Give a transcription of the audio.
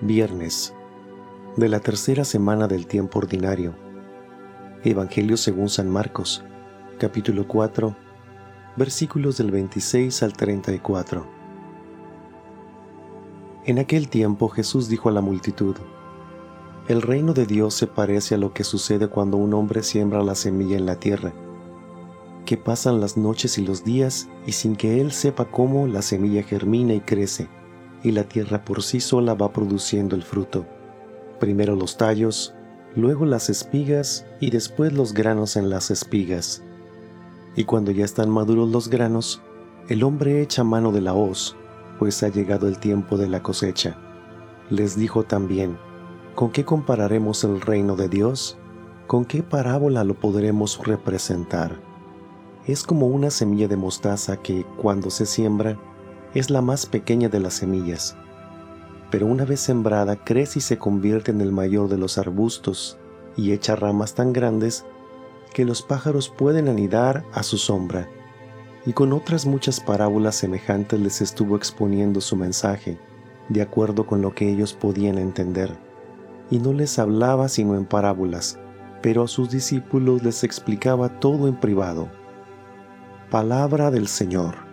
Viernes de la tercera semana del tiempo ordinario. Evangelio según San Marcos, capítulo 4, versículos del 26 al 34. En aquel tiempo Jesús dijo a la multitud, El reino de Dios se parece a lo que sucede cuando un hombre siembra la semilla en la tierra, que pasan las noches y los días y sin que él sepa cómo la semilla germina y crece y la tierra por sí sola va produciendo el fruto. Primero los tallos, luego las espigas y después los granos en las espigas. Y cuando ya están maduros los granos, el hombre echa mano de la hoz, pues ha llegado el tiempo de la cosecha. Les dijo también, ¿con qué compararemos el reino de Dios? ¿Con qué parábola lo podremos representar? Es como una semilla de mostaza que, cuando se siembra, es la más pequeña de las semillas, pero una vez sembrada crece y se convierte en el mayor de los arbustos y echa ramas tan grandes que los pájaros pueden anidar a su sombra. Y con otras muchas parábolas semejantes les estuvo exponiendo su mensaje, de acuerdo con lo que ellos podían entender. Y no les hablaba sino en parábolas, pero a sus discípulos les explicaba todo en privado. Palabra del Señor.